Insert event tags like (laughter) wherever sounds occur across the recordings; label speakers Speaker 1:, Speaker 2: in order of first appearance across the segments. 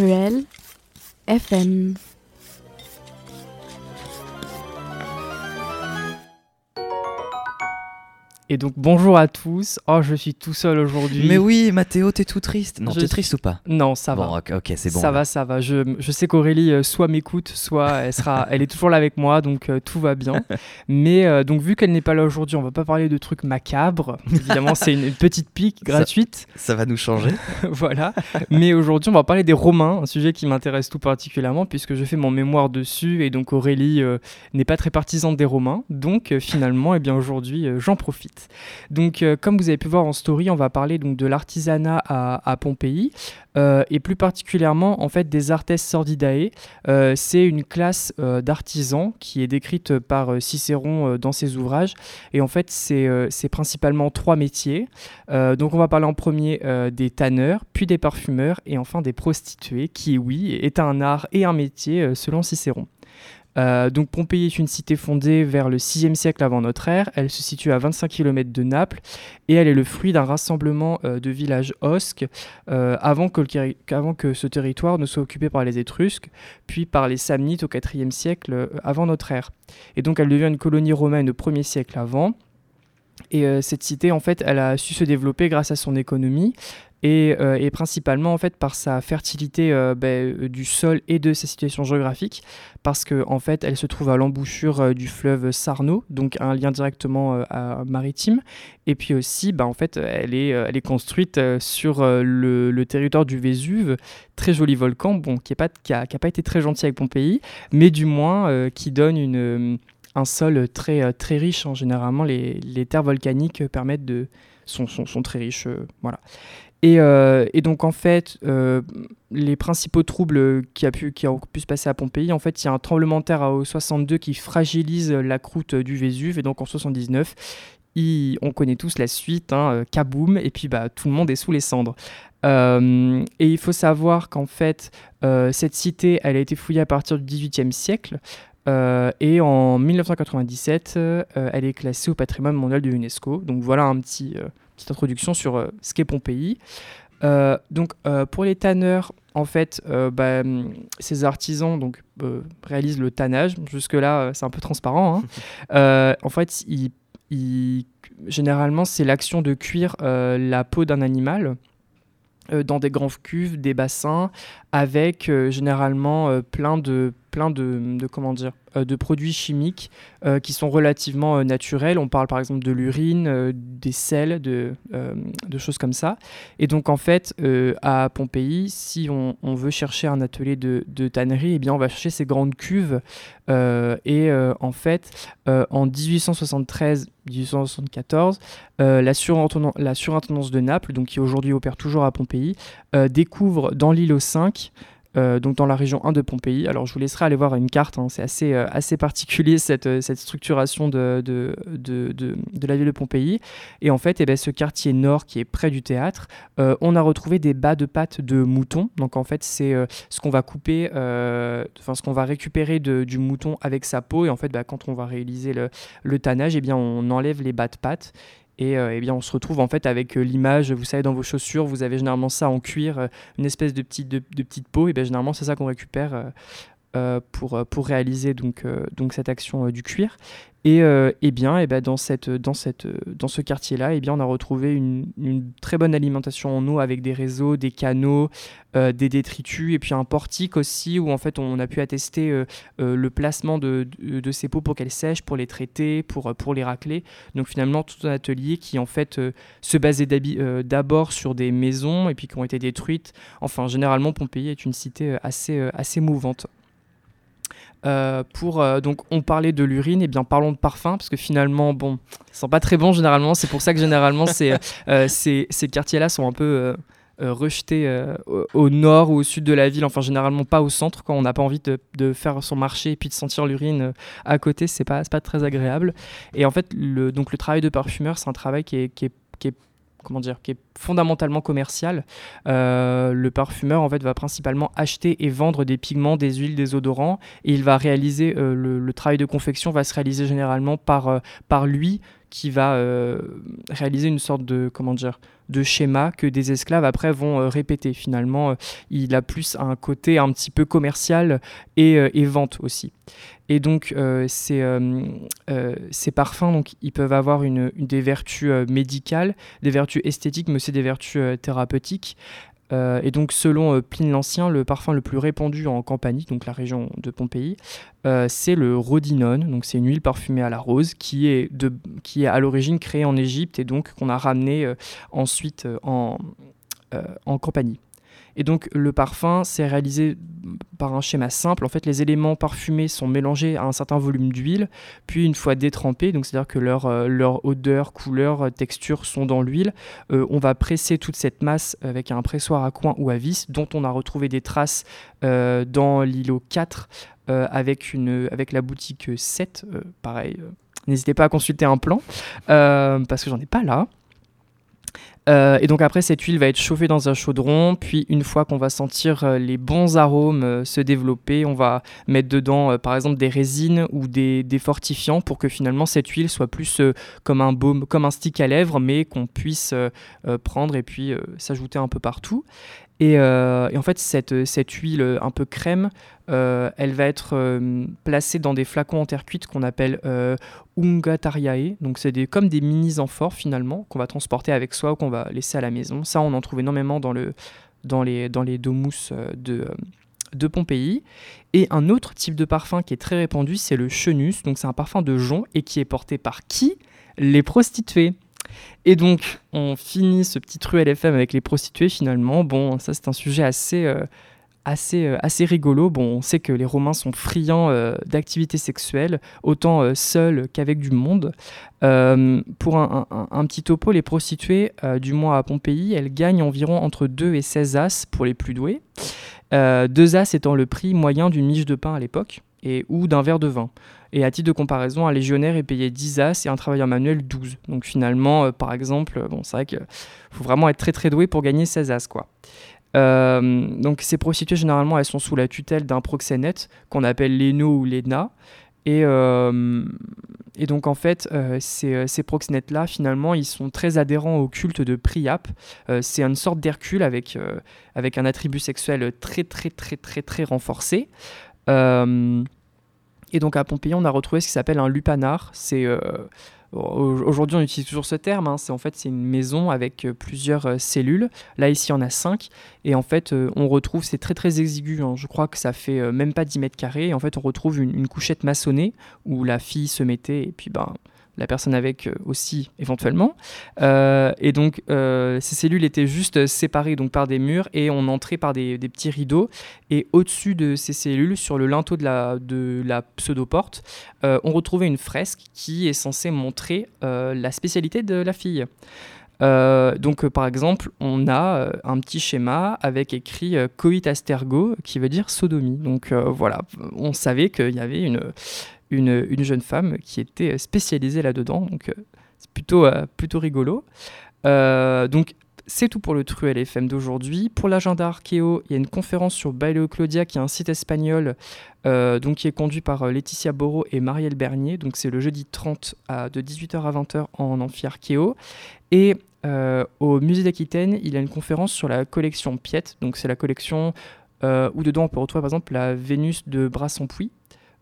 Speaker 1: Cruel FM.
Speaker 2: Et donc bonjour à tous. Oh, je suis tout seul aujourd'hui.
Speaker 3: Mais oui, Mathéo, t'es tout triste. Non,
Speaker 2: Je
Speaker 3: t'es triste ou pas?
Speaker 2: Non, ça
Speaker 3: Bon,
Speaker 2: va.
Speaker 3: ok, ok, c'est bon.
Speaker 2: ça va, ça va. Je, je sais qu'Aurélie euh, soit m'écoute, soit (laughs) elle sera, elle est toujours là avec moi, donc euh, tout va bien. Mais euh, donc vu qu'elle n'est pas là aujourd'hui, on va pas parler de trucs macabres. Évidemment, c'est une, une petite pique gratuite,
Speaker 3: Ça va nous changer. (laughs)
Speaker 2: voilà. Mais aujourd'hui, on va parler des Romains, un sujet qui m'intéresse tout particulièrement puisque je fais mon mémoire dessus et donc Aurélie n'est pas très partisane des Romains. Donc finalement, eh bien aujourd'hui, j'en profite. Donc euh, comme vous avez pu voir en story, on va parler de l'artisanat à, Pompéi euh, et plus particulièrement en fait des artes sordidae. Euh, c'est une classe d'artisans qui est décrite par Cicéron dans ses ouvrages et en fait c'est principalement trois métiers. Donc on va parler en premier des tanneurs, puis des parfumeurs et enfin des prostituées qui oui est un art et un métier selon Cicéron. Euh, donc Pompéi est une cité fondée vers le 6e siècle avant notre ère. Elle se situe à 25 km de Naples et elle est le fruit d'un rassemblement euh, de villages osques euh, avant, que ce territoire ne soit occupé par les Étrusques, puis par les Samnites au 4e siècle avant notre ère. Et donc elle devient une colonie romaine au 1er siècle avant. Et cette cité, en fait, elle a su se développer grâce à son économie et, euh, et principalement en fait par sa fertilité euh, ben, euh, du sol et de sa situation géographique, parce que en fait, elle se trouve à l'embouchure du fleuve Sarno, donc un lien directement maritime. Et puis aussi, ben, en fait, elle est, construite sur le, territoire du Vésuve, très joli volcan, bon, qui n'a pas, été très gentil avec Pompéi, mais du moins qui donne un sol très, très riche. hein. Généralement, les, terres volcaniques permettent de, sont, très riches. voilà. Et, euh, et donc, en fait, euh, les principaux troubles qui, ont pu se passer à Pompéi, en fait, il y a un tremblement de terre au 62 qui fragilise la croûte du Vésuve. Et donc, en 79, il- on connaît tous la suite, hein, euh, kaboum, et puis bah, tout le monde est sous les cendres. Et il faut savoir qu'en fait, cette cité, elle a été fouillée à partir du XVIIIe siècle. Et en 1997, euh, elle est classée au patrimoine mondial de l'UNESCO. Donc voilà un petit, petite introduction sur euh, ce qu'est Pompéi. Euh, donc euh, pour les tanneurs, en fait, bah, hum, ces artisans donc, réalisent le tannage. Jusque-là, c'est un peu transparent. hein. (laughs) En fait, ils- ils- généralement, c'est l'action de cuire la peau d'un animal dans des grands cuves, des bassins, avec euh, généralement euh, plein de plein euh, de produits chimiques euh, qui sont relativement euh, naturels. On parle par exemple de l'urine, des sels, de, de choses comme ça. Et donc en fait, à Pompéi, si on, veut chercher un atelier de, tannerie, eh bien on va chercher ces grandes cuves. Et en fait, en 1873-1874, euh, la, surintendance, de Naples, donc qui aujourd'hui opère toujours à Pompéi, découvre dans l'île aux 5 euh, donc dans la région 1 de Pompéi. Alors je vous laisserai aller voir une carte, hein, c'est assez, euh, assez particulier cette, euh, cette structuration de, de, de, de- la ville de Pompéi. Et en fait, eh ben, ce quartier nord qui est près du théâtre, on a retrouvé des bas de pattes de mouton. Donc en fait, c'est ce qu'on va couper, enfin ce qu'on va récupérer du mouton avec sa peau. Et en fait, bah, quand on va réaliser le, le tannage, eh bien, on enlève les bas de pattes. Et euh, eh bien, on se retrouve en fait avec euh, l'image, vous savez, dans vos chaussures, vous avez généralement ça en cuir, euh, une espèce de petite, de, petite peau. Et bien, généralement, c'est ça qu'on récupère pour, pour réaliser donc, donc cette action du cuir. Et, euh, eh bien, eh ben, dans, ce quartier-là, eh on a retrouvé une, très bonne alimentation en eau avec des réseaux, des canaux, euh, des détritus et puis un portique aussi où en fait on a pu attester euh, le placement de, ces peaux pour qu'elles sèchent, pour les traiter, pour, les racler. Donc finalement tout un atelier qui en fait se basait d'abord sur des maisons et puis qui ont été détruites. Enfin généralement Pompéi est une cité assez mouvante. Euh, pour euh, donc on parlait de l'urine et bien parlons de parfum parce que finalement bon ça sent pas très bon généralement. C'est pour ça que généralement (laughs) euh, ces, ces quartiers là sont un peu rejetés au, au nord ou au sud de la ville. Enfin généralement pas au centre quand on n'a pas envie de, de faire son marché et puis de sentir l'urine à côté c'est pas pas très agréable. Et en fait le donc le travail de parfumeur c'est un travail qui est, qui est, qui est comment dire, qui est fondamentalement commercial. Euh, le parfumeur en fait va principalement acheter et vendre des pigments, des huiles, des odorants, et il va réaliser euh, le, travail de confection va se réaliser généralement par euh, par lui qui va réaliser une sorte de comment dire de schéma que des esclaves après vont répéter. Finalement, il a plus un côté un petit peu commercial et, et vente aussi. Et donc, euh, ces, euh, euh, ces, parfums, donc, ils peuvent avoir une, des vertus médicales, des vertus esthétiques, mais aussi des vertus thérapeutiques. Et donc, selon Pline l'Ancien, le parfum le plus répandu en Campanie, donc la région de Pompéi, c'est le rhodinone. Donc, c'est une huile parfumée à la rose qui est, de, qui est à l'origine créée en Égypte et donc qu'on a ramené ensuite en, en Campanie. Et donc le parfum, c'est réalisé par un schéma simple. En fait, les éléments parfumés sont mélangés à un certain volume d'huile, puis une fois détrempés, donc c'est-à-dire que leur, euh, leur, odeur, couleur, euh, texture sont dans l'huile, euh, on va presser toute cette masse avec un pressoir à coin ou à vis, dont on a retrouvé des traces dans l'îlot 4 avec, une, avec la boutique 7, pareil. N'hésitez pas à consulter un plan, parce que j'en ai pas là. Euh, et donc après, cette huile va être chauffée dans un chaudron, puis une fois qu'on va sentir euh, les bons arômes euh, se développer, on va mettre dedans par exemple des résines ou des, des, fortifiants pour que finalement cette huile soit plus comme un baume, comme un stick à lèvres, mais qu'on puisse prendre et puis s'ajouter un peu partout. Et, en fait, cette, huile un peu crème, elle va être placée dans des flacons en terre cuite qu'on appelle ungatariae. Donc, c'est des, comme des mini-amphores finalement qu'on va transporter avec soi ou qu'on va laisser à la maison. Ça, on en trouve énormément dans, le, dans, les, dans les de Pompéi. Et un autre type de parfum qui est très répandu, c'est le chenus. Donc, c'est un parfum de jonc et qui est porté par qui? Les prostituées. Et donc, on finit ce petit truc LFM avec les prostituées finalement. Bon, ça c'est un sujet assez, euh, assez, euh, assez rigolo. Bon, on sait que les Romains sont friands euh, d'activités sexuelles, autant seuls qu'avec du monde. pour un, un, petit topo, les prostituées, du moins à Pompéi, elles gagnent environ entre 2 et 16 as pour les plus doués. 2 as étant le prix moyen d'une miche de pain à l'époque, et ou d'un verre de vin. Et à titre de comparaison, un légionnaire est payé 10 as et un travailleur manuel 12. Donc finalement, euh, par exemple, euh, bon, c'est vrai qu'il faut vraiment être très très doué pour gagner 16 as. Quoi. Euh, donc ces prostituées, généralement, elles sont sous la tutelle d'un proxénète qu'on appelle l'ENO ou l'ENA. Et, donc en fait, ces, ces proxénètes-là, finalement, ils sont très adhérents au culte de Priap. c'est une sorte d'Hercule avec, avec un attribut sexuel très très très très très renforcé. Et donc à Pompéi, on a retrouvé ce qui s'appelle un lupanar. C'est euh, Aujourd'hui, on utilise toujours ce terme. Hein. C'est en fait c'est une maison avec euh, plusieurs euh, cellules. Là ici, on a cinq. Et en fait, on retrouve c'est très très exigu. Hein. Je crois que ça fait même pas 10 mètres carrés. Et en fait, on retrouve une, une, couchette maçonnée où la fille se mettait et puis ben la personne avec euh, aussi éventuellement. Euh, et donc euh, ces cellules étaient juste séparées donc par des murs et on entrait par des, petits rideaux. Et au-dessus de ces cellules, sur le linteau de la, de la pseudo-porte, on retrouvait une fresque qui est censée montrer la spécialité de la fille. donc, par exemple, on a un petit schéma avec écrit coit astergo, qui veut dire sodomie. Donc, voilà, on savait qu'il y avait une, une, jeune femme qui était spécialisée là-dedans. Donc euh, c'est plutôt, euh, plutôt rigolo. Euh, donc c'est tout pour le Truel FM d'aujourd'hui. Pour l'agenda Archéo, il y a une conférence sur Baileo Claudia, qui est un site espagnol donc qui est conduit par Laetitia Boro et Marielle Bernier. Donc c'est le jeudi 30 à, de 18h à 20h en amphi Archéo. Et au musée d'Aquitaine, il y a une conférence sur la collection Piette. Donc c'est la collection où dedans on peut retrouver par exemple la Vénus de Brassempouy.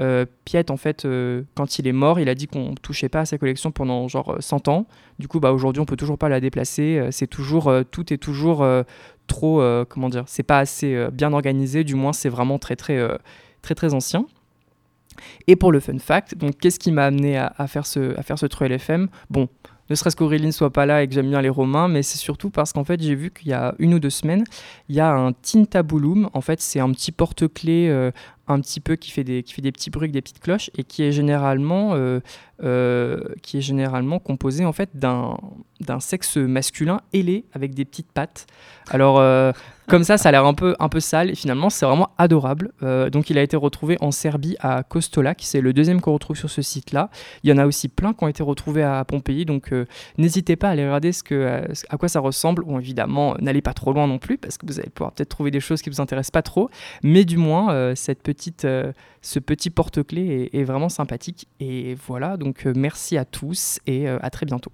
Speaker 2: Euh, Piet, en fait, euh, quand il est mort, il a dit qu'on ne touchait pas à sa collection pendant genre 100 ans. Du coup, bah, aujourd'hui, on peut toujours pas la déplacer. Euh, c'est toujours, tout est toujours trop, comment dire, c'est pas assez bien organisé. Du moins, c'est vraiment très, très, très, très ancien. Et pour le fun fact, donc qu'est-ce qui m'a amené à, faire ce, à faire ce Truel FM Bon, ne serait-ce qu'Aurélie ne soit pas là et que j'aime bien les Romains, mais c'est surtout parce qu'en fait, j'ai vu qu'il y a une ou deux semaines, il y a un tintabulum. En fait, c'est un petit porte-clés un petit peu qui fait des, qui fait des petits bruits, des petites cloches et qui est généralement, euh, euh, qui est généralement composé en fait d'un, d'un sexe masculin ailé avec des petites pattes. Alors euh, comme ça, ça a l'air un peu, un peu sale et finalement c'est vraiment adorable. donc il a été retrouvé en Serbie à Kostolac, c'est le deuxième qu'on retrouve sur ce site-là. Il y en a aussi plein qui ont été retrouvés à Pompéi, donc n'hésitez pas à aller regarder ce que, à quoi ça ressemble. Bon évidemment, n'allez pas trop loin non plus parce que vous allez pouvoir peut-être trouver des choses qui vous intéressent pas trop, mais du moins cette petite euh, ce petit porte-clés est, est vraiment sympathique. Et voilà, donc euh, merci à tous et euh, à très bientôt.